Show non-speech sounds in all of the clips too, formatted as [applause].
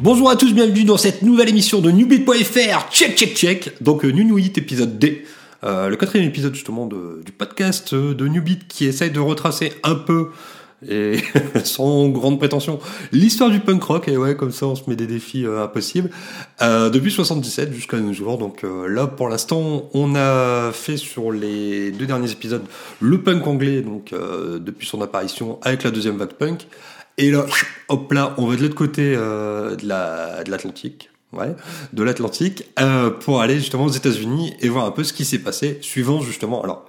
Bonjour à tous, bienvenue dans cette nouvelle émission de Newbit.fr. Check, check, check. Donc, euh, New épisode D. Euh, le quatrième épisode justement de- du podcast euh, de Newbit qui essaye de retracer un peu et [laughs] sans grande prétention l'histoire du punk rock et ouais comme ça on se met des défis euh, impossibles depuis 77 jusqu'à nos jours donc là pour l'instant on a fait sur les deux derniers épisodes le punk anglais donc depuis son apparition avec la deuxième vague punk et là hop là on va de l'autre côté euh, de la de l'Atlantique ouais, de l'Atlantique euh, pour aller justement aux États-Unis et voir un peu ce qui s'est passé suivant justement alors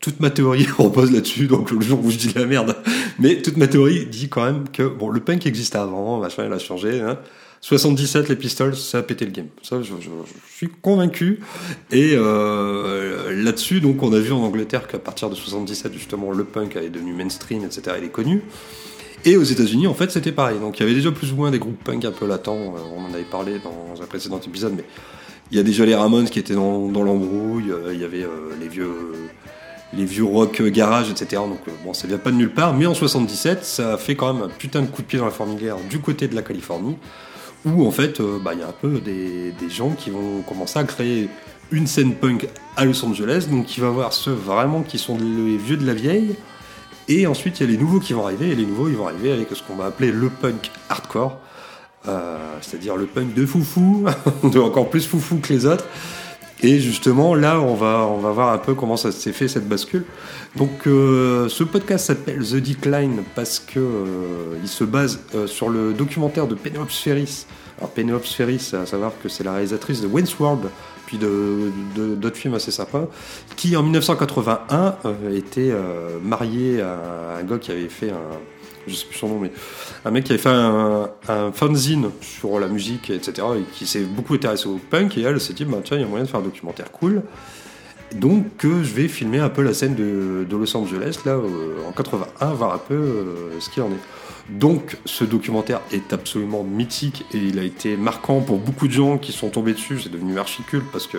toute ma théorie [laughs] repose là-dessus, donc le jour où je dis de la merde. Mais toute ma théorie dit quand même que bon, le punk existait avant, machin, il a changé. Hein. 77, les Pistols, ça a pété le game. Ça, je, je- je suis convaincu. Et euh, là-dessus, donc, on a vu en Angleterre qu'à partir de 77, justement, le punk est devenu mainstream, etc. Il est connu. Et aux États-Unis, en fait, c'était pareil. Donc, il y avait déjà plus ou moins des groupes punk un peu latents. Euh, On en avait parlé dans un précédent épisode, mais il y a déjà les Ramones qui étaient dans, l'embrouille. Euh, Il y avait euh, les vieux les vieux rock garage, etc. Donc bon, ça vient pas de nulle part, mais en 77, ça a fait quand même un putain de coup de pied dans la fourmilière du côté de la Californie, où en fait, bah, il y a un peu des, des gens qui vont commencer à créer une scène punk à Los Angeles, donc il va y avoir ceux vraiment qui sont les vieux de la vieille, et ensuite il y a les nouveaux qui vont arriver, et les nouveaux ils vont arriver avec ce qu'on va appeler le punk hardcore, euh, c'est-à-dire le punk de foufou, [laughs] de encore plus foufou que les autres. Et justement, là, on va, on va voir un peu comment ça s'est fait cette bascule. Donc, euh, ce podcast s'appelle The Decline parce que euh, il se base sur le documentaire de Penelope Ferris. Alors, Penelope Ferris, à savoir que c'est la réalisatrice de Wayne's World, puis d'autres films assez sympas, qui en 1981 euh, était mariée à un gars qui avait fait un, je sais plus son nom, mais un mec qui avait fait un, fanzine sur la musique, etc., et qui s'est beaucoup intéressé au punk, et elle s'est dit, bah, tiens, il y a moyen de faire un documentaire cool. Donc, euh, je vais filmer un peu la scène de, de Los Angeles, là, euh, en 81, voir un peu euh, ce qu'il en est. Donc, ce documentaire est absolument mythique, et il a été marquant pour beaucoup de gens qui sont tombés dessus, c'est devenu archi-culte, parce que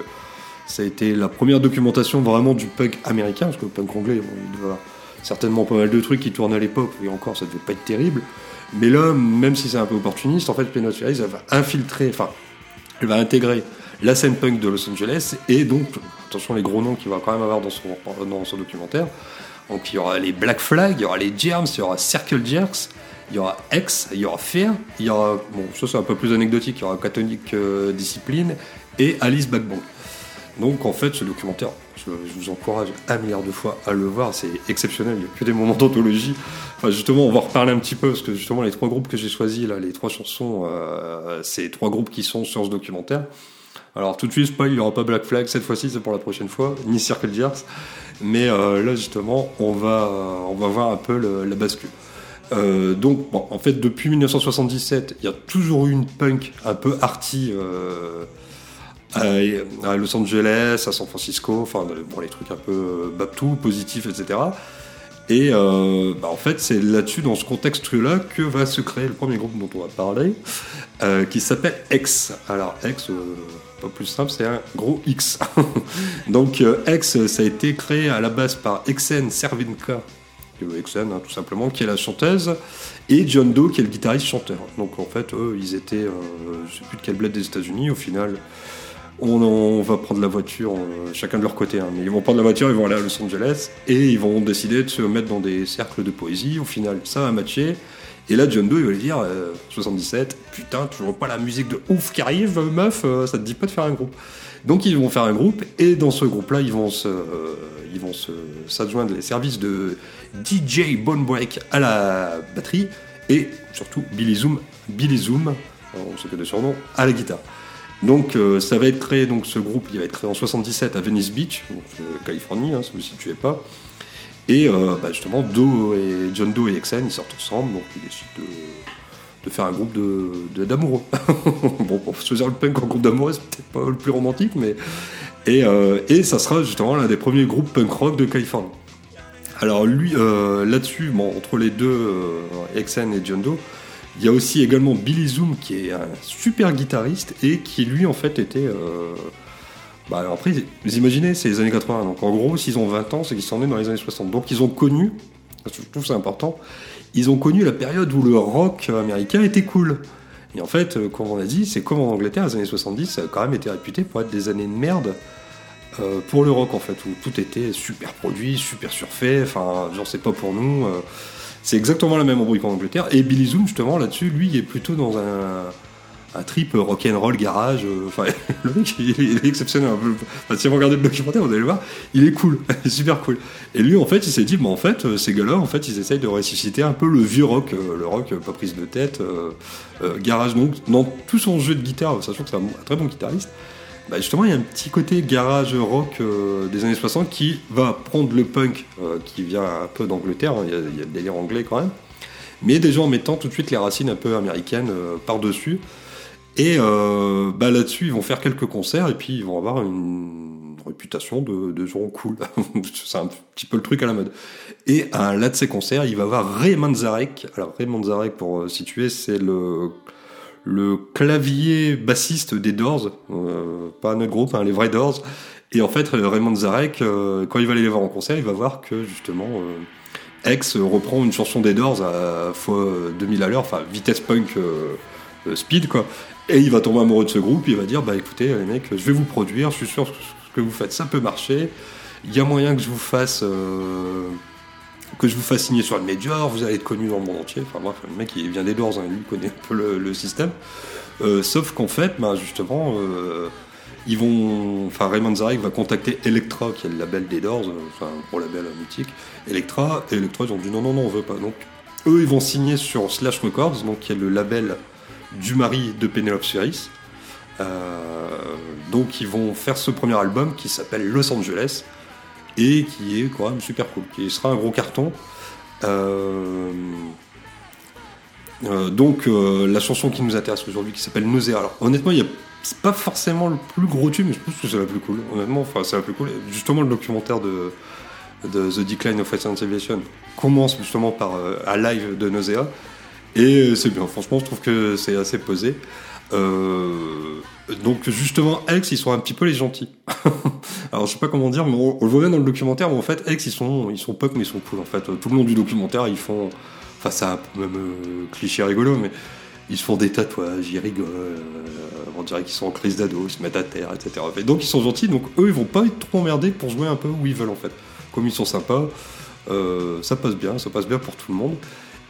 ça a été la première documentation vraiment du punk américain, parce que le punk anglais, bon, il devait certainement pas mal de trucs qui tournaient à l'époque, et encore, ça devait pas être terrible. Mais là, même si c'est un peu opportuniste, en fait, elle va infiltrer, enfin, elle va intégrer la scène punk de Los Angeles, et donc, attention les gros noms qu'il va quand même avoir dans son, dans documentaire. Donc, il y aura les Black Flag, il y aura les Germs, il y aura Circle Jerks, il y aura X, il y aura Fear, il y aura, bon, ça c'est un peu plus anecdotique, il y aura Catholic euh, Discipline et Alice Backbone. Donc en fait, ce documentaire, je, vous encourage un milliard de fois à le voir, c'est exceptionnel, il n'y a que des moments d'anthologie. Enfin, justement, on va reparler un petit peu, parce que justement, les trois groupes que j'ai choisis, là, les trois chansons, euh, c'est trois groupes qui sont sur ce documentaire. Alors tout de suite, spoil, il n'y aura pas Black Flag cette fois-ci, c'est pour la prochaine fois, ni Circle Jerks. Mais euh, là, justement, on va, on va voir un peu la bascule. Euh, donc, en fait, depuis 1977, il y a toujours eu une punk un peu arty euh, à, Los Angeles, à San Francisco, enfin, bon, les trucs un peu euh, babtou, positifs, etc. Et bah, en fait, c'est là-dessus, dans ce contexte-là, que va se créer le premier groupe dont on va parler, qui s'appelle X. Alors, X, pas plus simple, c'est un gros X. [laughs] Donc, X, ça a été créé à la base par Exen Servinka, Exen, hein, tout simplement, qui est la chanteuse, et John Doe, qui est le guitariste-chanteur. Donc, en fait, eux, ils étaient, euh, je sais plus de quel bled des États-Unis, au final. On, on va prendre la voiture, euh, chacun de leur côté, hein, mais ils vont prendre la voiture, ils vont aller à Los Angeles et ils vont décider de se mettre dans des cercles de poésie. Au final, ça va matcher. Et là, John Doe, il va lui dire euh, 77, putain, toujours pas la musique de ouf qui arrive, euh, meuf, euh, ça te dit pas de faire un groupe. Donc, ils vont faire un groupe et dans ce groupe-là, ils vont se, euh, ils vont s'adjoindre les services de DJ Bonebreak à la batterie et surtout Billy Zoom, Billy Zoom, on sait que de surnom, à la guitare. Donc euh, ça va être créé, donc ce groupe il va être créé en 77 à Venice Beach, donc, euh, Californie, hein, si vous ne situez pas. Et euh, bah, justement, Doe et John Doe et Exen ils sortent ensemble, donc ils décident de, faire un groupe d'amoureux. [laughs] bon, pour choisir le punk en groupe d'amoureux, c'est peut-être pas le plus romantique, mais et, euh, et ça sera justement l'un des premiers groupes punk rock de Californie. Alors lui, euh, là-dessus, bon, entre les deux, Exen et John Doe, il y a aussi également Billy Zoom qui est un super guitariste et qui lui en fait était. Bah, alors après, vous imaginez, c'est les années 80. Donc en gros, s'ils ont 20 ans, c'est qu'ils sont nés dans les années 60. Donc ils ont connu, je trouve ça important, ils ont connu la période où le rock américain était cool. Et en fait, euh, comme on a dit, c'est comme en Angleterre, les années 70, ça a quand même été réputé pour être des années de merde euh, pour le rock, en fait, où tout était super produit, super surfait, enfin, genre, c'est pas pour nous. euh. c'est exactement la même embrouille qu'en Angleterre. Et Billy Zoom, justement, là-dessus, lui, il est plutôt dans un, un trip rock'n'roll garage. euh, Enfin, [laughs] le mec, il est, exceptionnel. si vous regardez le documentaire, vous allez le voir, il est cool, il [laughs] est super cool. Et lui, en fait, il s'est dit, bah, en fait, euh, ces gars-là, en fait, ils essayent de ressusciter un peu le vieux rock, euh, le rock pas prise de tête, garage. Donc, dans tout son jeu de guitare, sachant que c'est un, très bon guitariste, bah, justement, il y a un petit côté garage rock des années 60 qui va prendre le punk, qui vient un peu d'Angleterre, hein, il y, a- le délire anglais quand même, mais déjà en mettant tout de suite les racines un peu américaines par-dessus. Et euh, bah, là-dessus, ils vont faire quelques concerts et puis ils vont avoir une réputation de, de gens cool. [laughs] c'est un petit peu le truc à la mode. Et à l'un de ces concerts, il va avoir Ray Manzarek. Alors Ray Manzarek, pour euh, situer, c'est le le clavier bassiste des Doors, euh, pas notre groupe, hein, les vrais Doors. Et en fait, Raymond Zarek, euh, quand il va aller les voir en concert, il va voir que justement euh, X reprend une chanson des Doors à fois 2000 à l'heure, enfin vitesse punk euh, euh, speed quoi. Et il va tomber amoureux de ce groupe, il va dire bah écoutez les mecs, je vais vous produire, je suis sûr que ce que vous faites ça peut marcher. Il y a moyen que je vous fasse euh, que je vous fasse signer sur le vous allez être connu dans le monde entier. Enfin bref, le mec il vient des Doors, hein, il connaît un peu le, le système. Euh, sauf qu'en fait, bah, justement, euh, ils vont, enfin Raymond Zarek va contacter Electra, qui est le label des Doors, euh, enfin un gros label euh, mythique. Electra, et Electra ils ont dit non non non on veut pas. Donc eux ils vont signer sur Slash Records, donc qui est le label du mari de Penelope Spheris. Euh, donc ils vont faire ce premier album qui s'appelle Los Angeles et qui est quand même super cool, qui sera un gros carton. Euh, euh, donc la chanson qui nous intéresse aujourd'hui qui s'appelle Nausea. Alors honnêtement, il c'est pas forcément le plus gros tube, mais je pense que c'est la plus cool. Honnêtement, enfin c'est la plus cool. Justement le documentaire de, The Decline of Western Civilization commence justement par un live de Nausea et euh, c'est bien. Franchement, je trouve que c'est assez posé. Euh, donc justement, X, ils sont un petit peu les gentils. [laughs] Alors je sais pas comment dire, mais on, le voit bien dans le documentaire, mais en fait, X, ils sont, ils sont punk, mais ils sont cool. En fait, tout le long du documentaire, ils font, enfin, c'est un même euh, cliché rigolo, mais ils se font des tatouages, ils rigolent, euh, on dirait qu'ils sont en crise d'ado, ils se mettent à terre, etc. Et donc ils sont gentils, donc eux, ils vont pas être trop emmerdés pour jouer un peu où ils veulent en fait. Comme ils sont sympas, euh, ça passe bien, ça passe bien pour tout le monde.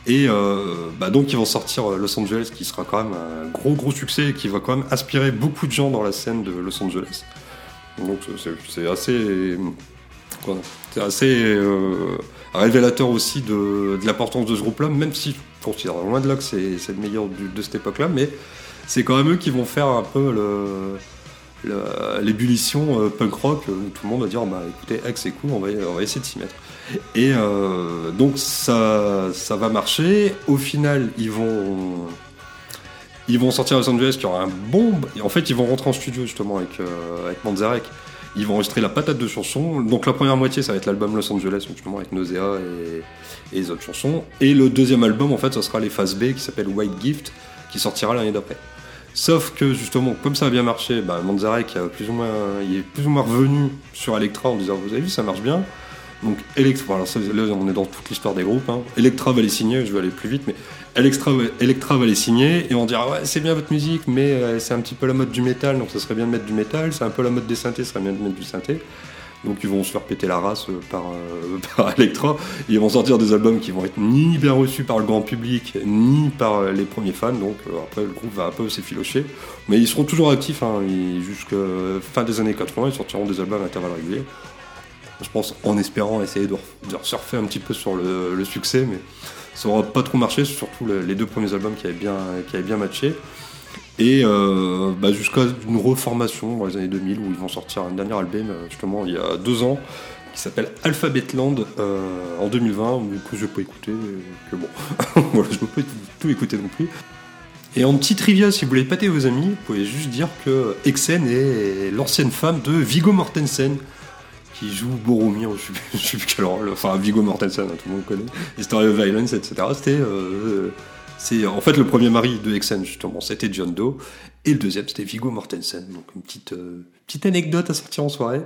Et euh, bah donc ils vont sortir euh, Los Angeles, qui sera quand même un gros gros succès et qui va quand même inspirer beaucoup de gens dans la scène de Los Angeles. Donc c'est- assez, c'est assez euh, révélateur aussi de, l'importance de ce groupe-là, même si je considère loin de là que c'est le meilleur de cette époque-là, mais c'est quand même eux qui vont faire un peu l'ébullition punk rock où tout le monde va dire bah écoutez X c'est cool on va essayer de s'y mettre et euh, donc ça ça va marcher. Au final ils vont ils vont sortir à Los Angeles qui aura un et en fait ils vont rentrer en studio justement avec euh, avec Manzarek. Ils vont enregistrer la patate de chansons donc la première moitié ça va être l'album Los Angeles justement avec Nausea et, et les autres chansons. Et le deuxième album en fait ça sera les phases B qui s'appelle White Gift qui sortira l'année d'après. Sauf que justement, comme ça a bien marché, bah, Manzarek il est plus ou moins revenu sur Electra en disant Vous avez vu, ça marche bien. Donc Electra, là on est dans toute l'histoire des groupes. hein. Electra va les signer, je vais aller plus vite, mais Electra, va- les signer et on dira Ouais, c'est bien votre musique, mais euh, c'est un petit peu la mode du métal, donc ça serait bien de mettre du métal. C'est un peu la mode des synthés, ça serait bien de mettre du synthé. Donc ils vont se faire péter la race euh, par, euh, [laughs] par Electra. Ils vont sortir des albums qui vont être ni bien reçus par le grand public, ni par les premiers fans. Donc après le groupe va un peu s'effilocher. Mais ils seront toujours actifs hein, jusqu'à fin des années 80. Ils sortiront des albums à intervalles réguliers. Je pense en espérant essayer de, surfer un petit peu sur le, succès, mais ça aura pas trop marché, surtout le- les deux premiers albums qui avaient bien, qui avaient bien matché. Et euh, bah, jusqu'à une reformation dans les années 2000 où ils vont sortir un dernier album, euh, justement, il y a deux ans, qui s'appelle Alphabetland euh, en 2020, mais que je n'ai pas écouté, que bon, [laughs] voilà, je ne peux pas tout écouter non plus. Et en petit trivia, si vous voulez pâter vos amis, vous pouvez juste dire que Exen est l'ancienne femme de Viggo Mortensen, qui joue Boromir, je sais plus, quel rôle, enfin Viggo Mortensen, hein, tout le monde connaît, History of Violence, etc. C'était, euh, c'est en fait le premier mari de Exen justement, c'était John Doe, et le deuxième c'était Viggo Mortensen. Donc une petite euh, petite anecdote à sortir en soirée.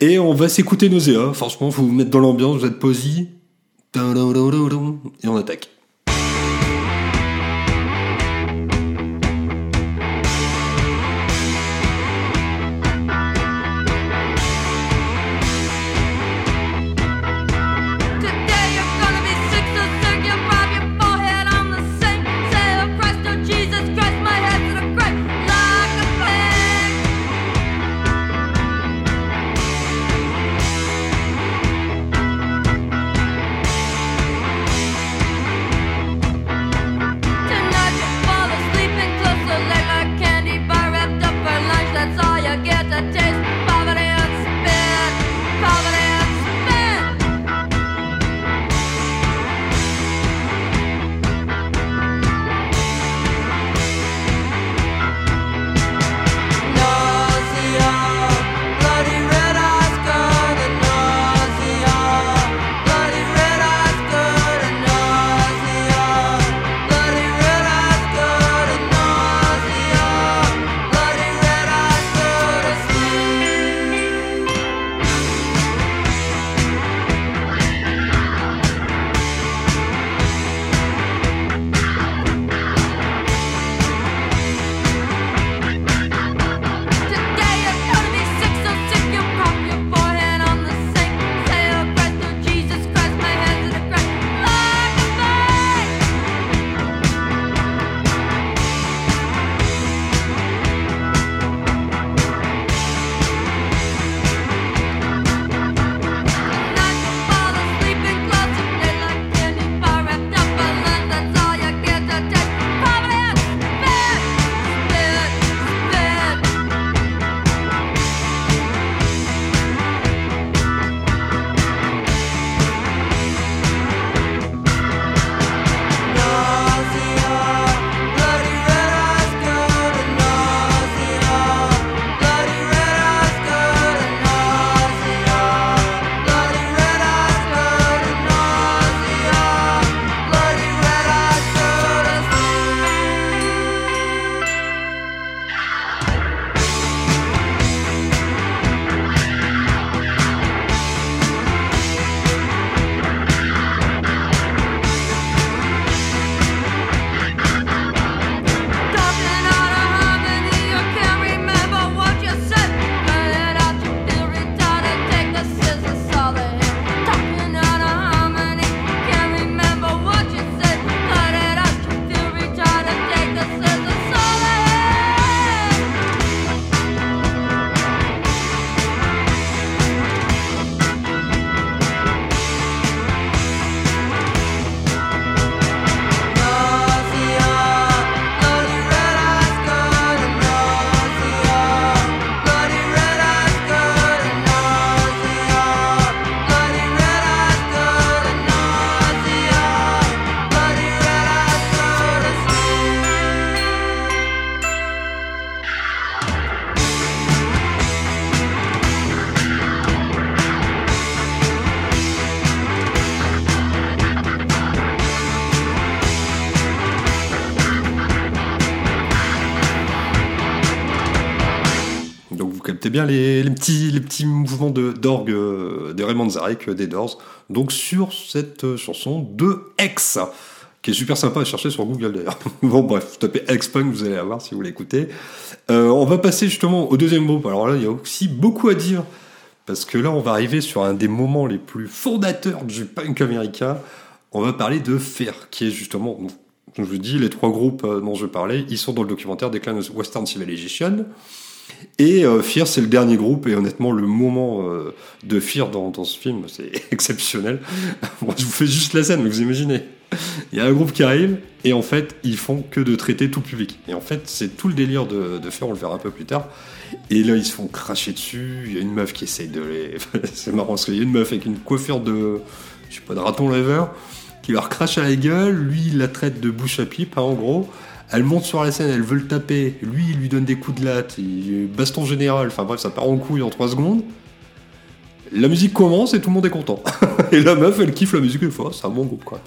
Et on va s'écouter Nausea. Franchement, faut vous mettre dans l'ambiance, vous êtes posy, et on attaque. Bien les, petits, les petits mouvements d'orgue de, de Raymond Zarek des Doors. Donc sur cette chanson de X qui est super sympa à chercher sur Google d'ailleurs. [laughs] bon bref, tapez X-Punk, vous allez la voir si vous l'écoutez. Euh, on va passer justement au deuxième groupe. Alors là, il y a aussi beaucoup à dire, parce que là, on va arriver sur un des moments les plus fondateurs du punk américain. On va parler de Fear, qui est justement, je vous dis, les trois groupes euh, dont je parlais, ils sont dans le documentaire Decline of Western Civilization. Et euh, Fear, c'est le dernier groupe, et honnêtement, le moment euh, de Fear dans, dans ce film, c'est [laughs] exceptionnel. [laughs] je vous fais juste la scène, mais vous imaginez. Il y a un groupe qui arrive, et en fait, ils font que de traiter tout public. Et en fait, c'est tout le délire de, de Fear, on le verra un peu plus tard. Et là, ils se font cracher dessus, il y a une meuf qui essaye de les... [laughs] c'est marrant, parce qu'il y a une meuf avec une coiffure de... je sais pas, de raton laveur, qui leur crache à la gueule, lui, il la traite de bouche à pipe, hein, en gros. Elle monte sur la scène, elle veut le taper. Lui, il lui donne des coups de latte. Baston général. Enfin bref, ça part en couille en 3 secondes. La musique commence et tout le monde est content. [laughs] et la meuf, elle kiffe la musique une fois. C'est un bon groupe, quoi.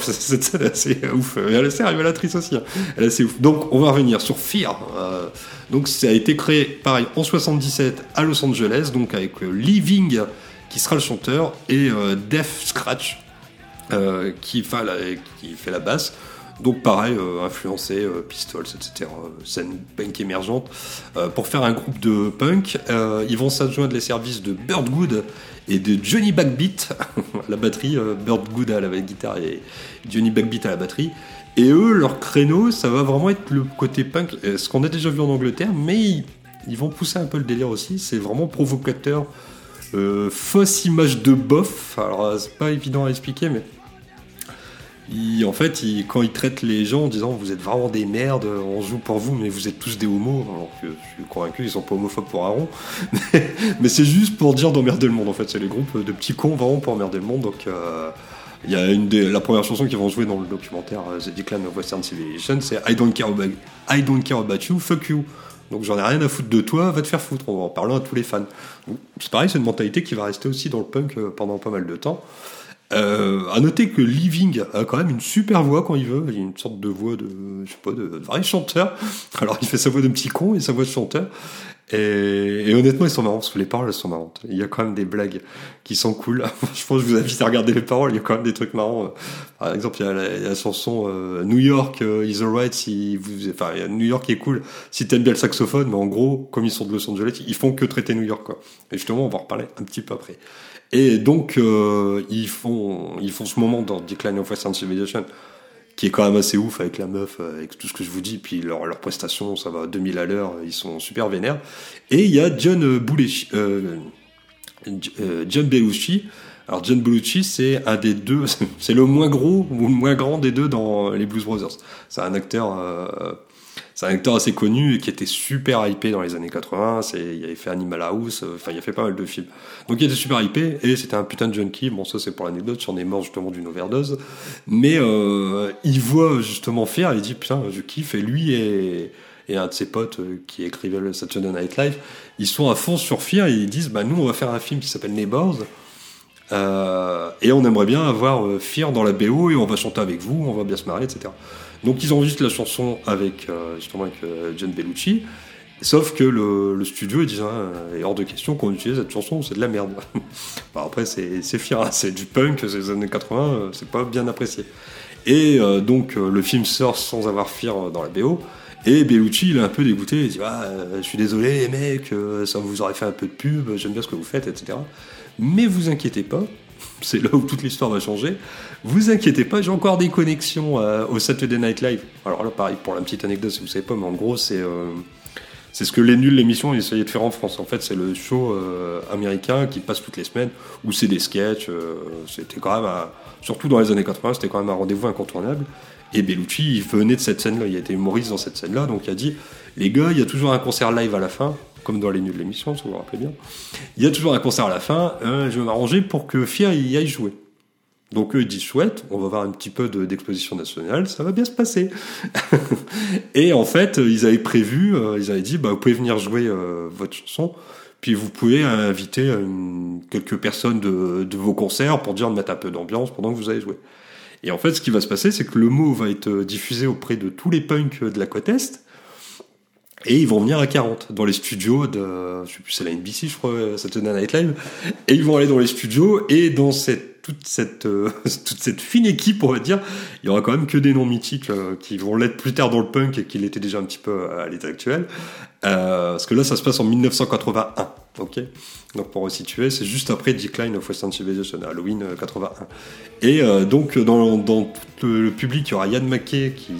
Cette scène est assez ouf. Elle est révélatrice aussi. Hein. Elle est assez ouf. Donc, on va revenir sur Fear. Euh, donc, ça a été créé, pareil, en 77 à Los Angeles. Donc, avec euh, Living, qui sera le chanteur, et euh, Def Scratch, fait la, qui fait la basse. Donc pareil, euh, influencé, euh, Pistols, etc., euh, scène punk émergente. pour faire un groupe de punk, ils vont s'adjoindre les services de Bird Good et de Johnny Backbeat [laughs] la batterie, Bird Good à la guitare et Johnny Backbeat à la batterie. Et eux, leur créneau, ça va vraiment être le côté punk, ce qu'on a déjà vu en Angleterre, mais ils, vont pousser un peu le délire aussi. C'est vraiment provocateur, fausse image de bof. Alors c'est pas évident à expliquer, mais en fait, quand il traite les gens en disant vous êtes vraiment des merdes, on joue pour vous, mais vous êtes tous des homos, alors que je suis convaincu ils sont pas homophobes pour un rond, [laughs] mais, c'est juste pour dire d'emmerder le monde en fait. C'est les groupes de petits cons vraiment pour emmerder le monde. Donc euh, il y a une des, la première chanson qu'ils vont jouer dans le documentaire euh, The Decline of Western Civilization, c'est I don't care about, I don't care about you, fuck you. Donc j'en ai rien à foutre de toi, va te faire foutre. en parlant à tous les fans. C'est pareil, c'est une mentalité qui va rester aussi dans le punk euh, pendant pas mal de temps. Euh, à noter que Living a quand même une super voix quand il veut. Il a une sorte de voix de, je sais pas, de, vrai chanteur. [laughs] Alors il fait sa voix de petit con et sa voix de chanteur. Et, honnêtement, ils sont marrants, parce que les paroles, elles sont marrantes. Il y a quand même des blagues qui sont cool. [laughs] je pense que je vous invite à regarder les paroles, il y a quand même des trucs marrants. Par exemple, il y a la, chanson euh, New York euh, is alright si vous, enfin, New York est cool si t'aimes bien le saxophone, mais en gros, comme ils sont de Los Angeles, ils font que traiter New York, quoi. Et justement, on va en reparler un petit peu après. Et donc, euh, ils, font, ils font ce moment dans Decline of Western Civilization qui est quand même assez ouf avec la meuf, avec tout ce que je vous dis, puis leur, leur prestation, ça va à 2000 à l'heure, ils sont super vénères. Et il y a John Belushi, euh, euh, John Belushi. Alors John Belushi, c'est un des deux, [laughs] c'est le moins gros ou le moins grand des deux dans les Blues Brothers. C'est un acteur euh, c'est un acteur assez connu et qui était super hypé dans les années 80. C'est, il avait fait Animal House, euh, enfin, il a fait pas mal de films. Donc, il était super hypé et c'était un putain de junkie. Bon, ça, c'est pour l'anecdote. J'en ai mort justement d'une overdose. Mais, euh, il voit justement faire, il dit, putain, je kiffe. Et lui et, et un de ses potes euh, qui écrivait le Saturday Night Live, ils sont à fond sur Fear et ils disent, bah, nous, on va faire un film qui s'appelle Neighbors. Et on aimerait bien avoir Fear dans la BO et on va chanter avec vous, on va bien se marrer, etc. Donc ils enregistrent la chanson avec euh, justement avec euh, John Bellucci. Sauf que le, studio dit hein, il est hors de question qu'on utilise cette chanson, c'est de la merde. [laughs] après c'est fier, hein, c'est du punk, c'est les années 80, euh, c'est pas bien apprécié. Et donc le film sort sans avoir Fear dans la BO. Et Bellucci, il est un peu dégoûté, il dit ah, Je suis désolé, les mecs, ça vous aurait fait un peu de pub, j'aime bien ce que vous faites, etc. Mais vous inquiétez pas, c'est là où toute l'histoire va changer. Vous inquiétez pas, j'ai encore des connexions euh, au Saturday Night Live. Alors là, pareil, pour la petite anecdote, si vous savez pas, mais en gros, c'est euh, ce que les nuls l'émission essayaient de faire en France. En fait, c'est le show euh, américain qui passe toutes les semaines, où c'est des sketchs. c'était quand même, surtout dans les années 80, c'était quand même un rendez-vous incontournable. Et Bellucci, il venait de cette scène-là, il été humoriste dans cette scène-là, donc il a dit, les gars, il y a toujours un concert live à la fin comme dans les nuls de l'émission, si vous vous rappelez bien. Il y a toujours un concert à la fin, euh, je vais m'arranger pour que Fia y aille jouer. Donc eux ils disent chouette, on va voir un petit peu d'exposition nationale, ça va bien se passer. [laughs] et en fait, ils avaient prévu, euh, ils avaient dit, bah, vous pouvez venir jouer euh, votre chanson, puis vous pouvez inviter quelques personnes de, de, vos concerts pour dire de mettre un peu d'ambiance pendant que vous allez jouer. Et en fait, ce qui va se passer, c'est que le mot va être diffusé auprès de tous les punks de la côte Est, Et ils vont venir à 40 dans les studios de, je sais plus, c'est la NBC, je crois, Saturday Night Live. Et ils vont aller dans les studios et dans cette, toute cette, euh, [laughs] toute cette fine équipe, on va dire, il y aura quand même que des noms mythiques euh, qui vont l'être plus tard dans le punk et qui l'étaient déjà un petit peu à l'état actuel. Euh, parce que là, ça se passe en 1981, ok Donc pour resituer, c'est juste après Decline of Western Civilization, Halloween 81. Et donc dans, dans le, public, il y aura Ian McKay qui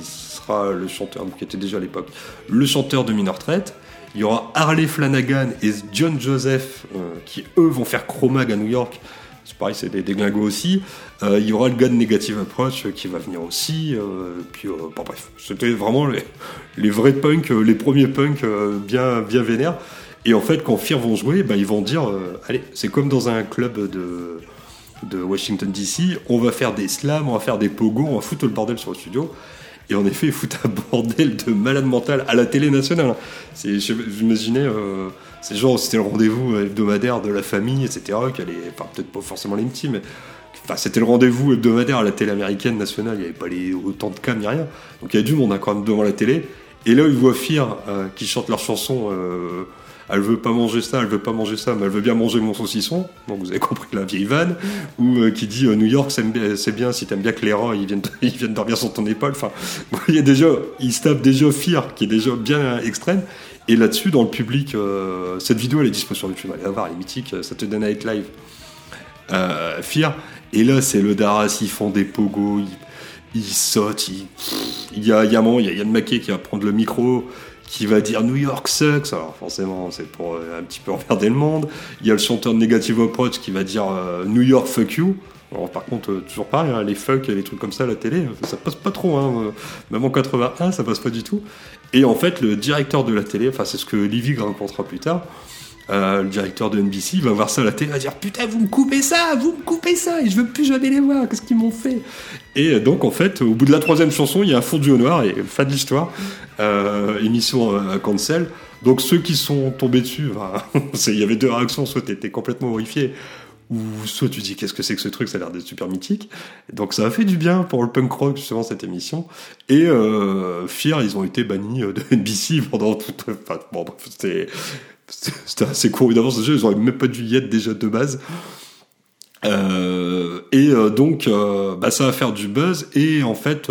le chanteur, qui était déjà à l'époque, le chanteur de Minor Threat. Il y aura Harley Flanagan et John Joseph euh, qui eux vont faire Chromag à New York. C'est pareil, c'est des déglingos aussi. Euh, il y aura le gars de Negative Approach qui va venir aussi. Euh, puis, bon, bref, c'était vraiment les, vrais punks, les premiers punks bien, bien vénères. Et en fait, quand Fear vont jouer, bah, ils vont dire allez, c'est comme dans un club de, de Washington DC, on va faire des slams, on va faire des pogos, on va foutre le bordel sur le studio. Et en effet, ils foutent un [laughs] bordel de malade mental à la télé nationale. J'imaginais, euh, c'est genre, c'était le rendez-vous hebdomadaire de la famille, etc. Qui allait, enfin, peut-être pas forcément l'intime, mais enfin, c'était le rendez-vous hebdomadaire à la télé américaine nationale. Il n'y avait pas les, autant de cas ni rien. Donc il y a du monde hein, quand même devant la télé. Et là, ils voient Fir euh, qui chante leur chanson. Euh, elle veut pas manger ça, elle veut pas manger ça, mais elle veut bien manger mon saucisson. Donc vous avez compris la vieille vanne. Ou euh, qui dit euh, New York, c'est bien si t'aimes bien que les rats ils viennent, [laughs] ils viennent dormir sur ton épaule. Enfin, il y a déjà, il se tape déjà Fear, qui est déjà bien extrême. Et là-dessus, dans le public, euh, cette vidéo elle est disponible sur YouTube. Allez la voir, elle est mythique. Saturday Night Live. Fear. Et là, c'est le Daras, ils font des pogos, ils, sautent. Il y a, il il y a Yann Maquet qui va prendre le micro qui va dire New York sucks. Alors forcément, c'est pour euh, un petit peu emmerder le monde. Il y a le chanteur de Negative Approach qui va dire euh, New York fuck you. Alors, par contre, euh, toujours pareil, hein, les fuck les trucs comme ça à la télé, ça passe pas trop. Hein, même en 81, ça passe pas du tout. Et en fait, le directeur de la télé, enfin c'est ce que Livy rencontrera plus tard, le directeur de NBC va voir ça à la télé, va dire putain vous me coupez ça, vous me coupez ça et je veux plus jamais les voir, qu'est-ce qu'ils m'ont fait? Et donc en fait au bout de la troisième chanson il y a un fondu au noir et fin de l'histoire, euh, émission à cancel. Donc ceux qui sont tombés dessus, [laughs] il y avait deux réactions, soit tu étais complètement horrifié, ou soit tu dis qu'est-ce que c'est que ce truc, ça a l'air d'être super mythique. Donc ça a fait du bien pour le punk rock justement cette émission. Et euh, ils ont été bannis de NBC [laughs] pendant toute... Enfin, bon, c'était [laughs] c'était assez court d'avance déjà, ils auraient même pas dû y être déjà de base. Euh, et euh, donc, bah, ça va faire du buzz. Et en fait,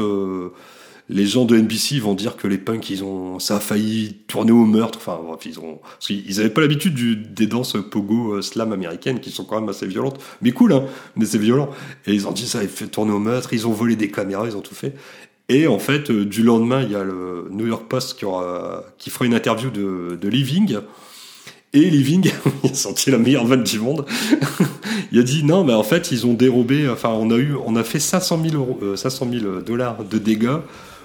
les gens de NBC vont dire que les punks, ils ont, ça a failli tourner au meurtre. Enfin, bref, ils ont, ils avaient pas l'habitude des danses pogo euh, slam américaines qui sont quand même assez violentes, mais cool, hein, mais c'est violent. Et ils ont dit ça a fait tourner au meurtre. Ils ont volé des caméras, ils ont tout fait. Et en fait, euh, du lendemain, il y a le New York Post qui, aura, qui fera une interview de, de Living. Et Living, [laughs] il a senti la meilleure vanne du monde. [laughs] il a dit non, mais en fait, ils ont dérobé. Enfin, on a eu, on a fait 500 000 euros, 500 000 dollars de dégâts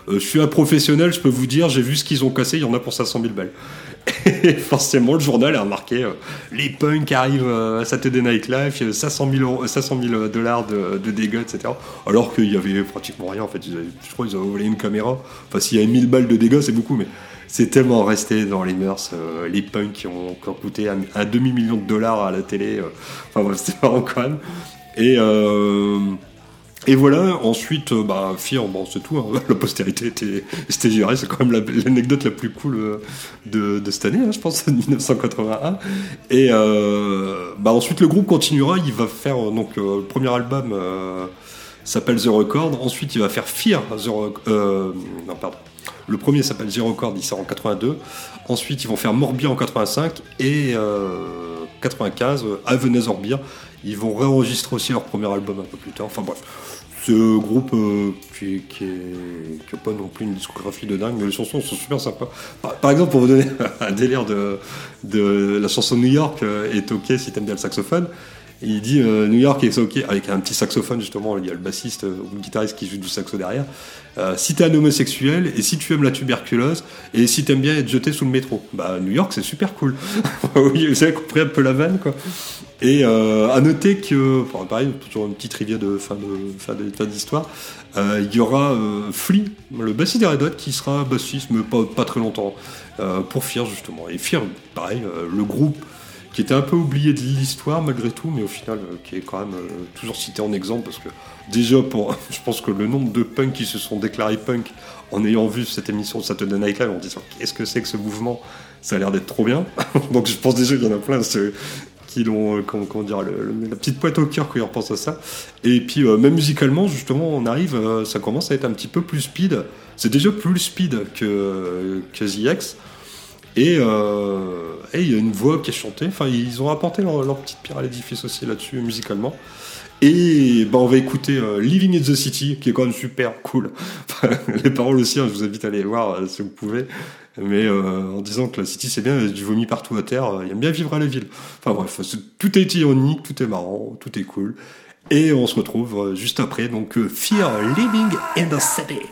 euh, je suis un professionnel, je peux vous dire, j'ai vu ce qu'ils ont cassé, il y en a pour 500 000 balles. [laughs] Et forcément, le journal a remarqué euh, les punks arrivent euh, à Saturday Night Live, 500 000, 500 000 dollars de, dégâts, etc. Alors qu'il y avait pratiquement rien, en fait. je crois qu'ils ont volé une caméra. Enfin, s'il y a 1000 balles de dégâts, c'est beaucoup, mais c'est tellement resté dans les mœurs. les punks qui ont, coûté un, demi-million de dollars à la télé. enfin, bref, [laughs] c'est marrant quand même. Et. Et voilà, ensuite, euh, bah, Fear, bon, c'est tout, hein. [laughs] la postérité était, c'était géré, c'est quand même l'anecdote la, plus cool euh, de, cette année, hein, je pense, [laughs] de 1981. Et euh, bah, ensuite, le groupe continuera, il va faire, donc, le premier album s'appelle The Record, ensuite, il va faire Fear, The non, pardon. Le premier s'appelle The Record, il sort en 82. Ensuite, ils vont faire Morbia en 85 et 95, Avenez Orbia. Ils vont réenregistrer aussi leur premier album un peu plus tard. Enfin bref, ce groupe euh, qui, n'a pas non plus une discographie de dingue, mais les chansons sont super sympas. Par, exemple, pour vous donner [laughs] un délire de, de la chanson New York euh, est ok si t'aimes bien le saxophone. Il dit euh, New York est ok avec un petit saxophone justement. Il y a le bassiste ou le guitariste qui joue du saxo derrière. si t'es un homosexuel et si tu aimes la tuberculose et si t'aimes bien être jeté sous le métro, bah New York c'est super cool. [laughs] oui, vous avez compris un peu la vanne quoi. Et euh, à noter que, enfin, pareil, toujours une petite trivia de fin de fin d'histoire, euh, il y aura euh, Flea, le bassiste des Red Hot, qui sera bassiste, mais pas, pas très longtemps, euh, pour Fear justement. Et Fear, pareil, le groupe qui était un peu oublié de l'histoire malgré tout, mais au final euh, qui est quand même euh, toujours cité en exemple parce que déjà pour, [laughs] je pense que le nombre de punks qui se sont déclarés punk en ayant vu cette émission Saturday Night Live en disant qu'est-ce que c'est que ce mouvement, ça a l'air d'être trop bien. [laughs] Donc je pense déjà qu'il y en a plein qui l'ont, euh, comment, dire, la petite pointe au cœur quand ils repensent à ça. Et puis même musicalement, justement, on arrive, ça commence à être un petit peu plus speed. C'est déjà plus speed que, que The X. Euh, et il y a une voix qui est chantée. Enfin, ils ont apporté leur, petite pierre à l'édifice aussi là-dessus, musicalement. Et bah, on va écouter euh, Living in the City, qui est quand même super cool. [laughs] les paroles aussi, hein, je vous invite à aller voir euh, si vous pouvez. Mais en disant que la City c'est bien, il y a du vomi partout à terre, il aime bien vivre à la ville. Enfin bref, tout est ironique, tout est marrant, tout est cool. Et on se retrouve juste après, donc Fear Living in the City.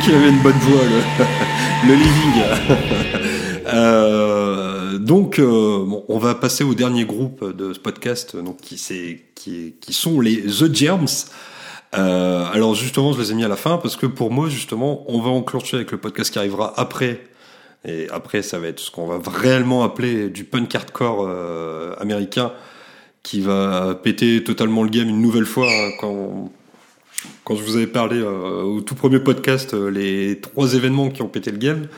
Qu'il avait une bonne voix, le, [laughs] living. [laughs] Euh, donc, euh, on va passer au dernier groupe de ce podcast, donc qui, qui, qui sont les The Germs. Euh, alors justement, je les ai mis à la fin parce que pour moi, justement, on va enclencher avec le podcast qui arrivera après. Et après, ça va être ce qu'on va réellement appeler du punk hardcore américain qui va péter totalement le game une nouvelle fois hein, quand quand je vous avais parlé euh, au tout premier podcast, euh, les trois événements qui ont pété le game,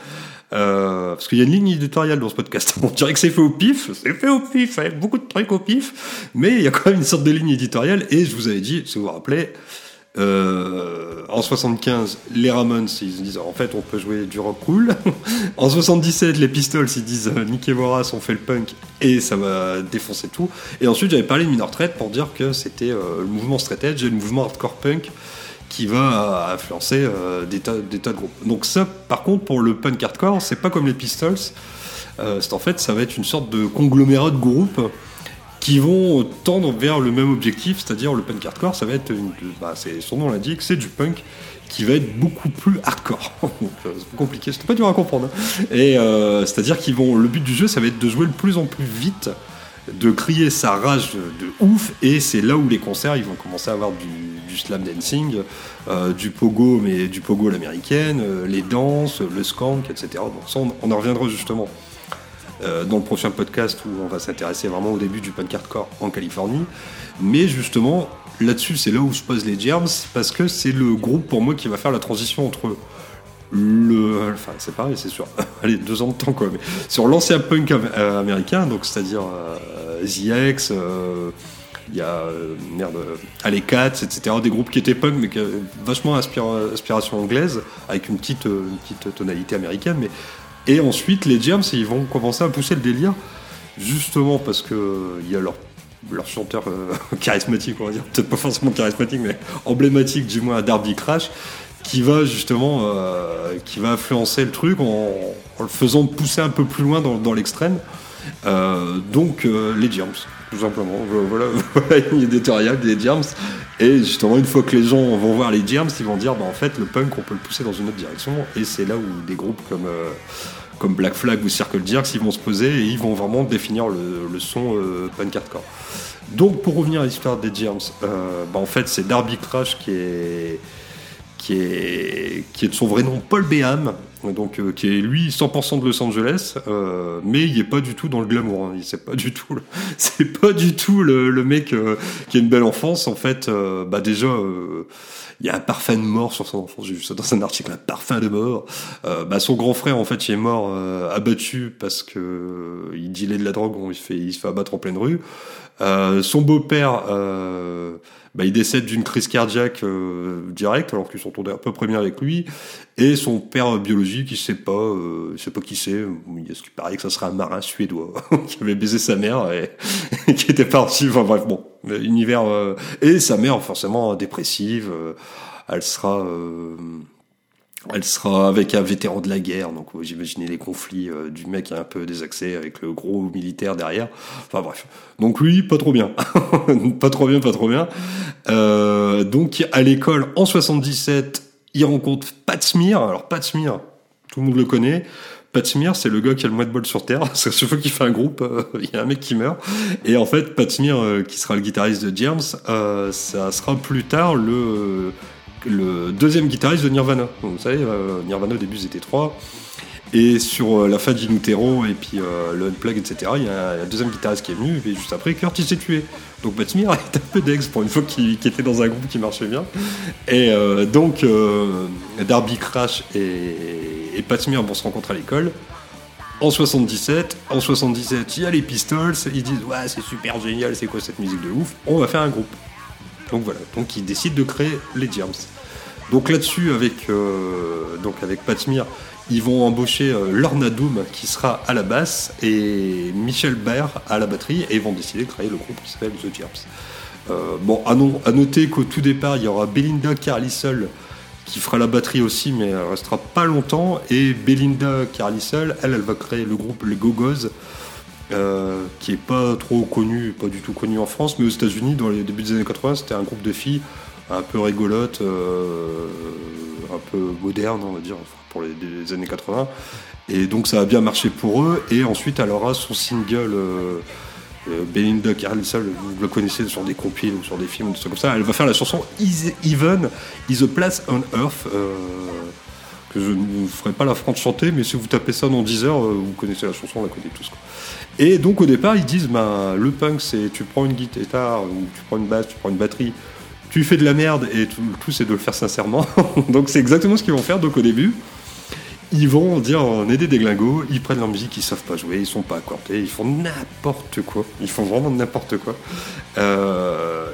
euh, parce qu'il y a une ligne éditoriale dans ce podcast. [laughs] On dirait que c'est fait au pif, c'est fait au pif, avec beaucoup de trucs au pif, mais il y a quand même une sorte de ligne éditoriale, et je vous avais dit, si vous vous rappelez, en 75, les Ramones, ils disent en fait on peut jouer du rock cool. [laughs] en 77, les Pistols, ils disent Nick et Voras, on fait le punk et ça va défoncer tout. Et ensuite, j'avais parlé de Minor Threat pour dire que c'était le mouvement straight edge et le mouvement hardcore punk qui va influencer des, tas, des, tas, de groupes. Donc ça, par contre, pour le punk hardcore, c'est pas comme les Pistols. c'est en fait, ça va être une sorte de conglomérat de groupes qui vont tendre vers le même objectif, c'est-à-dire le punk hardcore, ça va être, une, bah, son nom l'indique, c'est du punk qui va être beaucoup plus hardcore. [laughs] Euh, c'est compliqué, c'était pas dur à comprendre. Hein. Et euh, c'est-à-dire qu'ils vont, le but du jeu, ça va être de jouer le plus en plus vite, de crier sa rage de, ouf, et c'est là où les concerts, ils vont commencer à avoir du, slam dancing, euh, du pogo, mais du pogo l'américaine, les danses, le skank, etc. Donc ça, on en reviendra justement euh, dans le prochain podcast où on va s'intéresser vraiment au début du punk hardcore en Californie. Mais justement, là-dessus, c'est là où je pose les germs, parce que c'est le groupe pour moi qui va faire la transition entre le. Enfin, c'est pareil, c'est sûr. [laughs] Allez, deux ans de temps, quoi. Mais sur l'ancien punk euh, américain, donc c'est-à-dire euh, The X, il y a merde, Alley Cats, etc. Des groupes qui étaient punk, mais qui avaient vachement inspiration anglaise, avec une petite, une petite tonalité américaine. Mais et ensuite, les Germs, ils vont commencer à pousser le délire, justement parce que il y a leur leur chanteur [laughs] charismatique, on va dire, peut-être pas forcément charismatique, mais emblématique du moins, Darby Crash, qui va justement, qui va influencer le truc en, le faisant pousser un peu plus loin dans, l'extrême. donc les Germs tout simplement. Voilà, [laughs] voilà une éditoriale des Germs. Et justement, une fois que les gens vont voir les Germs, ils vont dire bah, en fait, le punk, on peut le pousser dans une autre direction. Et c'est là où des groupes comme, euh, comme Black Flag ou Circle Jerks, ils vont se poser et ils vont vraiment définir le, son euh, punk hardcore. Donc, pour revenir à l'histoire des Germs, euh, bah, en fait, c'est Darby Crash qui est qui est, qui est de son vrai nom Paul Béham, donc euh, qui est lui 100% de Los Angeles, euh, mais il est pas du tout dans le glamour. Hein. C'est pas du tout, [laughs] c'est pas du tout le, mec euh, qui a une belle enfance. En fait, bah déjà, il y a un parfum de mort sur son enfance. J'ai vu ça dans un article, un parfum de mort. bah son grand frère, en fait, il est mort abattu parce que il dealait de la drogue. il se fait, il se fait abattre en pleine rue. Son beau-père bah, il décède d'une crise cardiaque euh, directe, alors qu'ils sont tombés à peu près bien avec lui. Et son père biologique, il sait pas, euh, il sait pas qui c'est. Il paraît que ça serait un marin suédois [laughs] qui avait baisé sa mère et, [laughs] qui était parti. Enfin bref, bon, univers. Euh, et sa mère, forcément dépressive. Euh, elle sera elle sera avec un vétéran de la guerre, donc j'imaginais les conflits euh, du mec un peu désaxé avec le gros militaire derrière. Enfin bref. Donc lui, pas trop bien. [laughs] pas trop bien, pas trop bien. Euh, donc à l'école, en 77, il rencontre Pat Smear. Alors Pat Smear, tout le monde le connaît. Pat Smear, c'est le gars qui a le moins de bol sur Terre. [laughs] Parce que chaque fois qu'il fait un groupe, euh, il y a un mec qui meurt. Et en fait, Pat Smear, qui sera le guitariste de James, ça sera plus tard le le deuxième guitariste de Nirvana. vous savez, euh, Nirvana au début c'était trois. Et sur euh, la fin d'Inutero et puis euh, le Unplug, etc., il y a un, deuxième guitariste qui est venu, et juste après, Curtis s'est tué. Donc Batmir [laughs] est un peu d'ex pour une fois qu'il était dans un groupe qui marchait bien. Et donc, Darby Crash et, et Pat vont se rencontrer à l'école. En 77, en 77, il y a les Pistols, ils disent Ouais, c'est super génial, c'est quoi cette musique de ouf? On va faire un groupe. Donc voilà, donc ils décident de créer les Germs. Donc là-dessus, avec, euh, avec Pat Smear, ils vont embaucher euh, Lorna Doom qui sera à la basse et Michel Baer à la batterie et ils vont décider de créer le groupe qui s'appelle The Germs. Euh, bon, à, noter qu'au tout départ, il y aura Belinda Carlisle qui fera la batterie aussi, mais elle restera pas longtemps. Et Belinda Carlisle, elle, elle va créer le groupe Les Gogos qui est pas trop connu, pas du tout connu en France, mais aux États-Unis, dans les débuts des années 80, c'était un groupe de filles un peu rigolotes, euh, un peu moderne, on va dire, pour les, années 80. Et donc ça a bien marché pour eux. Et ensuite, elle aura son single. Euh, Belinda Carlisle, vous le connaissez sur des compiles ou sur des films, comme ça. Elle va faire la chanson Even? Is a Place on Earth, que je ne vous ferai pas la de chanter, mais si vous tapez ça dans 10 heures, vous connaissez la chanson, on la connaît tous. Quoi. Et donc au départ, ils disent ben, le punk, c'est tu prends une guitare ou tu prends une basse, tu prends une batterie, tu fais de la merde et tout, tout c'est de le faire sincèrement. [laughs] donc c'est exactement ce qu'ils vont faire. Donc au début, ils vont dire on est des déglingos, ils prennent leur musique, ils savent pas jouer, ils sont pas accordés, ils font n'importe quoi. Ils font vraiment n'importe quoi. Euh,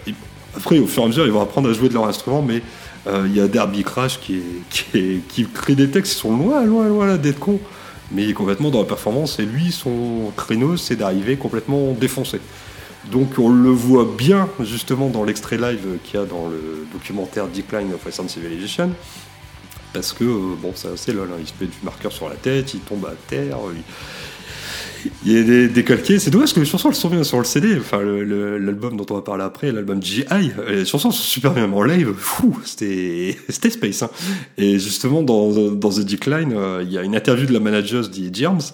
après, au fur et à mesure, ils vont apprendre à jouer de leur instrument, mais euh, il y a Derby Crash qui, [laughs] qui, qui crée des textes qui sont loin, loin, loin d'être cons mais il est complètement dans la performance et lui, son créneau, c'est d'arriver complètement défoncé. Donc on le voit bien justement dans l'extrait live qu'il y a dans le documentaire Decline of Western Civilization, parce que euh, bon, c'est lol, hein. il se met du marqueur sur la tête, il tombe à terre, il est des décalqué. C'est dommage que les chansons elles sont bien sur le CD. Enfin, l'album dont on va parler après, l'album GI, les chansons sont super bien. En live, fou, c'était Space. Hein. Et justement, dans, dans The Decline, euh, il y a une interview de la manager des Germs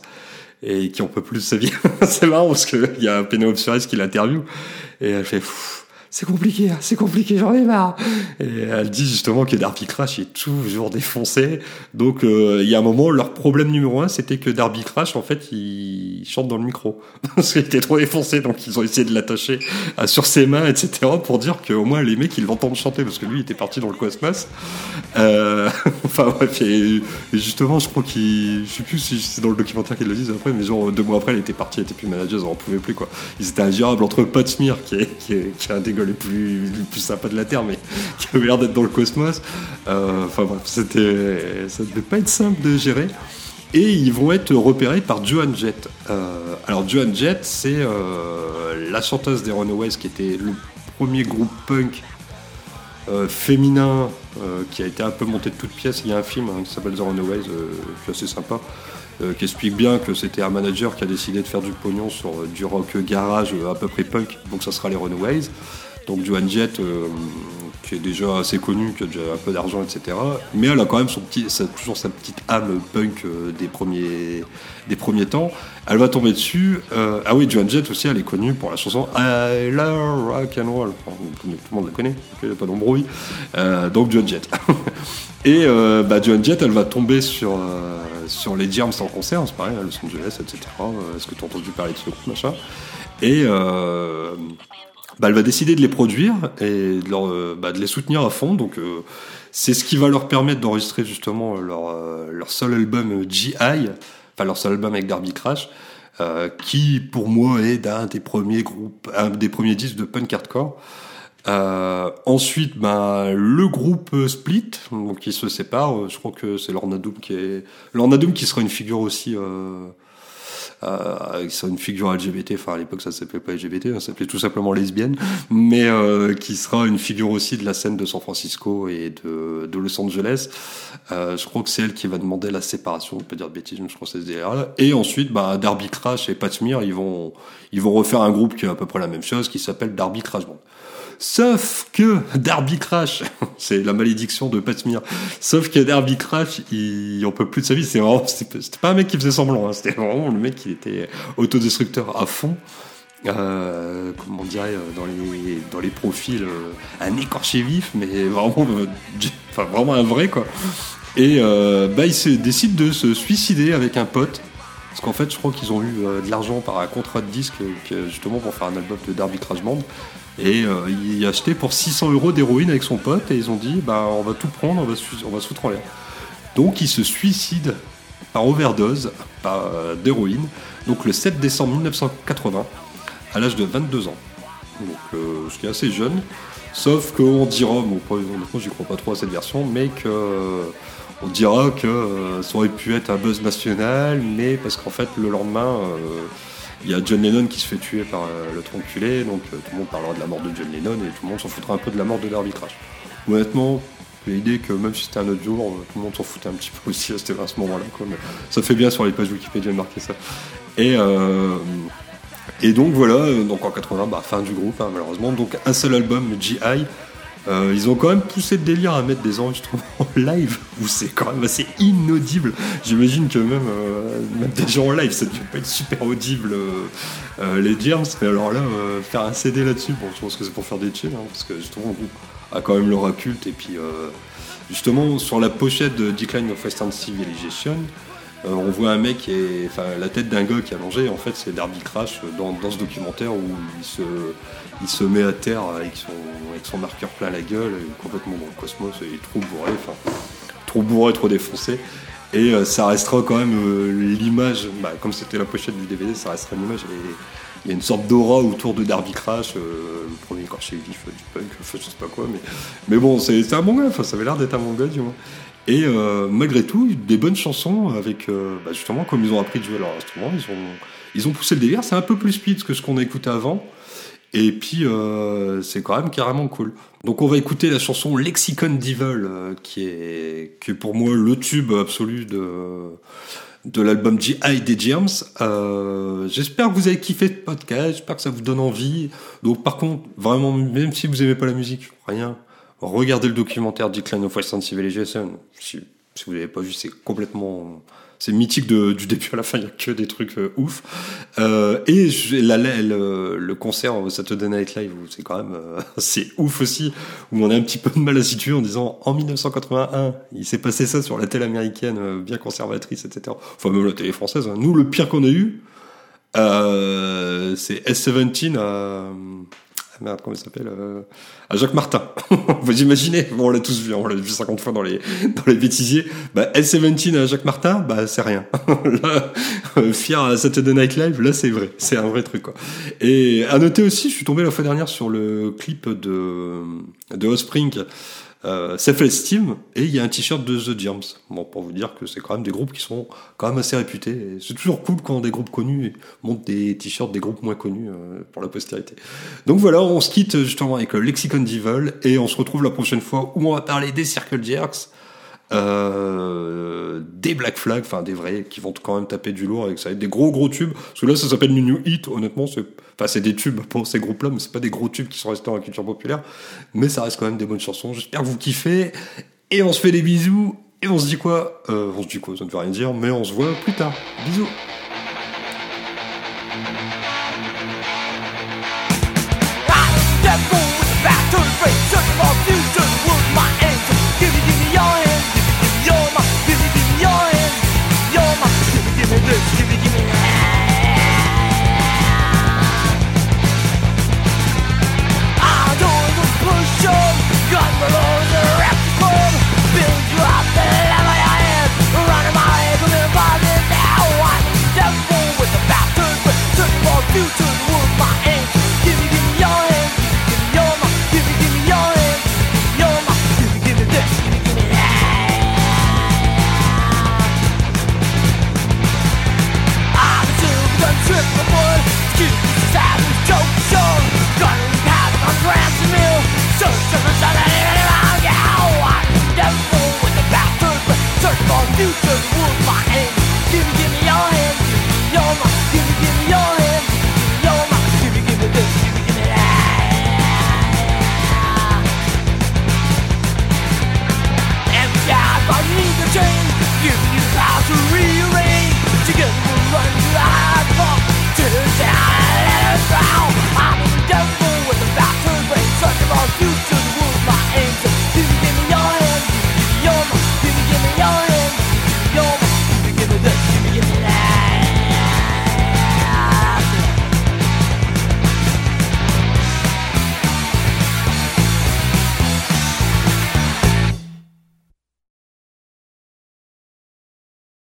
et qui en peut plus sa vie. [laughs] c'est marrant parce qu'il y a Penelope Suarez qui l'interview et elle fait c'est compliqué, hein, c'est compliqué, j'en ai marre. Et elle dit justement que Darby Crash est toujours défoncé. Donc euh, il y a un moment, leur problème numéro un, c'était que Darby Crash, en fait, il chante dans le micro. [laughs] Parce qu'il était trop défoncé, donc ils ont essayé de l'attacher sur ses mains, etc. pour dire qu'au moins les mecs, ils l'entendent chanter, parce que lui, il était parti dans le cosmos. Euh, [laughs] enfin bref, et, justement, je crois qu'il... Je sais plus si c'est dans le documentaire qu'ils le disent après, mais genre deux mois après, il était parti, il était plus manager, on en pouvait plus, quoi. Ils étaient ingérables entre Pat Smear, qui est, qui est, qui est un dégueulasse les plus, plus sympas de la Terre, mais [laughs] qui avait l'air d'être dans le cosmos. Euh, enfin bref, ça devait pas être simple de gérer. Et ils vont être repérés par Joan Jett. Euh, alors Joan Jett, c'est euh, la chanteuse des Runaways qui était le premier groupe punk féminin qui a été un peu monté de toutes pièces. Il y a un film hein, qui s'appelle The Runaways, qui est assez sympa, qui explique bien que c'était un manager qui a décidé de faire du pognon sur du rock garage à peu près punk, donc ça sera les Runaways. Donc Joan Jett, euh, qui est déjà assez connue, qui a déjà un peu d'argent, etc. Mais elle a quand même son petit, sa- toujours sa petite âme punk euh, des, premiers, des premiers temps. Elle va tomber dessus. euh, ah oui, Joan Jett aussi, elle est connue pour la chanson I Love Rock and Roll. Tout le monde la connaît, il n'y a pas d'embrouille. Donc Joan Jett. [laughs] Et bah, Joan Jett, elle va tomber sur, sur les Germs en concert, c'est pareil, Los Angeles, etc. Est-ce que tu as entendu parler de ce groupe, machin? Et bah, elle va décider de les produire et de, leur, euh, bah, de les soutenir à fond. Donc, euh, c'est ce qui va leur permettre d'enregistrer justement leur, euh, leur seul album euh, GI, enfin leur seul album avec Darby Crash, euh, qui pour moi est d'un des premiers groupes, un des premiers disques de punk hardcore. Euh, ensuite, ben, le groupe euh, Split, donc qui se sépare. euh, Je crois que c'est Lorna Doom qui est Lorna Doom qui sera une figure aussi. Euh, qui sera une figure LGBT. Enfin, à l'époque, ça s'appelait pas LGBT, ça s'appelait tout simplement lesbienne, mais euh, qui sera une figure aussi de la scène de San Francisco et de, de Los Angeles. Euh, je crois que c'est elle qui va demander la séparation. Je peux dire de bêtises, mais je crois que c'est ce délire-là. Et ensuite, bah, Darby Crash et Pat Smear, ils vont, ils vont refaire un groupe qui est à peu près la même chose, qui s'appelle Darby Crash Band. Sauf que Darby Crash, [laughs] c'est la malédiction de Pat Smear. Sauf que Darby Crash, il peut plus de sa vie. Vraiment, c'était pas un mec qui faisait semblant. Hein. C'était vraiment le mec qui était autodestructeur à fond. Euh, comment on dirait euh, dans les dans les profils, euh, un écorché vif, mais vraiment, euh, enfin vraiment un vrai quoi. Et bah il décide de se suicider avec un pote. Parce qu'en fait, je crois qu'ils ont eu de l'argent par un contrat de disque, que- justement pour faire un album de Darby Crash Band. Et euh, il a acheté pour 600 euros d'héroïne avec son pote et ils ont dit bah on va tout prendre, on va, on va se foutre en l'air. Donc il se suicide par overdose euh, d'héroïne, donc le 7 décembre 1980, à l'âge de 22 ans. Donc euh, ce qui est assez jeune, sauf qu'on dira, bon honnêtement j'y crois pas trop à cette version, mais que on dira que ça aurait pu être un buzz national, mais parce qu'en fait le lendemain, il y a John Lennon qui se fait tuer par euh, le tronculé, donc euh, tout le monde parlera de la mort de John Lennon et tout le monde s'en foutra un peu de la mort de Darby Crash. Honnêtement, l'idée que même si c'était un autre jour, euh, tout le monde s'en foutait un petit [laughs] peu aussi à ce, moment-là. ça fait bien sur les pages Wikipédia de marquer ça. Et, donc voilà, donc en 80, bah, fin du groupe hein, malheureusement. Donc un seul album, GI. Euh, ils ont quand même poussé le délire à mettre des enregistrements [laughs] live où c'est quand même assez inaudible. J'imagine que même, euh, même des gens en live, ça ne devait pas être super audible euh, euh, les Germs. Mais alors là, euh, faire un CD là-dessus, je pense que c'est pour faire des chill, hein, parce que justement, le groupe a quand même l'aura culte. Et puis, euh, justement, sur la pochette de Decline of Western Civilization, euh, on voit un mec la tête d'un gars qui a mangé. En fait, c'est Darby Crash dans, ce documentaire où il se, met à terre avec son, marqueur plein la gueule, complètement dans le cosmos, il est trop bourré, enfin, trop bourré, trop défoncé. Et euh, ça restera quand même euh, l'image, bah, comme c'était la pochette du DVD, ça restera l'image. Il y a une sorte d'aura autour de Darby Crash, le premier corché vif du punk, je sais pas quoi, mais, bon, c'est un bon gars, ça avait l'air d'être un bon gars du moins. Et euh, malgré tout, des bonnes chansons avec, euh, bah, justement, comme ils ont appris de jouer leur instrument, ils ont, ils ont poussé le délire. C'est un peu plus speed que ce qu'on a écouté avant. Et puis, euh, c'est quand même carrément cool. Donc, on va écouter la chanson Lexicon Devil, euh, qui, est, qui pour moi le tube absolu de, de l'album G.I. des Germs. Euh, j'espère que vous avez kiffé ce podcast, j'espère que ça vous donne envie. Donc, par contre, vraiment, même si vous aimez pas la musique, rien, regardez le documentaire Decline of Western Civilization. Si, si vous l'avez pas vu, c'est complètement, c'est mythique du début à la fin. Il y a que des trucs euh, ouf. Euh, et la- la- le, le concert au Saturday Night Live, c'est quand même, euh, [laughs] c'est ouf aussi, où on a un petit peu de mal à situer en disant en 1981, il s'est passé ça sur la télé américaine, euh, bien conservatrice, etc. Enfin même la télé française. hein. Nous, le pire qu'on a eu, euh, c'est S17 à merde, comment il s'appelle euh, À Jacques Martin. [laughs] Vous imaginez Bon, on l'a tous vu, hein, on l'a vu 50 fois dans les, dans les bêtisiers. Bah, S17 à Jacques Martin, bah, c'est rien. [laughs] là, euh, fier à Saturday Night Live, là, c'est vrai. C'est un vrai truc. Et à noter aussi, je suis tombé la fois dernière sur le clip de, de Offspring, euh, Self-Esteem, et il y a un t-shirt de The Germs. Bon, pour vous dire que c'est quand même des groupes qui sont quand même assez réputés. C'est toujours cool quand des groupes connus montent des t-shirts des groupes moins connus euh, pour la postérité. Donc voilà, on se quitte justement avec le Lexicon Devil, et on se retrouve la prochaine fois où on va parler des Circle Jerks, euh, des Black Flag, enfin des vrais qui vont quand même taper du lourd avec ça, des gros gros tubes. Parce que là, ça s'appelle New Hit. Honnêtement, c'est, enfin c'est des tubes pour ces groupes-là, mais c'est pas des gros tubes qui sont restés dans la culture populaire. Mais ça reste quand même des bonnes chansons. J'espère que vous kiffez. Et on se fait des bisous. Et on se dit quoi? Euh, On se dit quoi? Ça ne veut rien dire, mais on se voit plus tard. Bisous.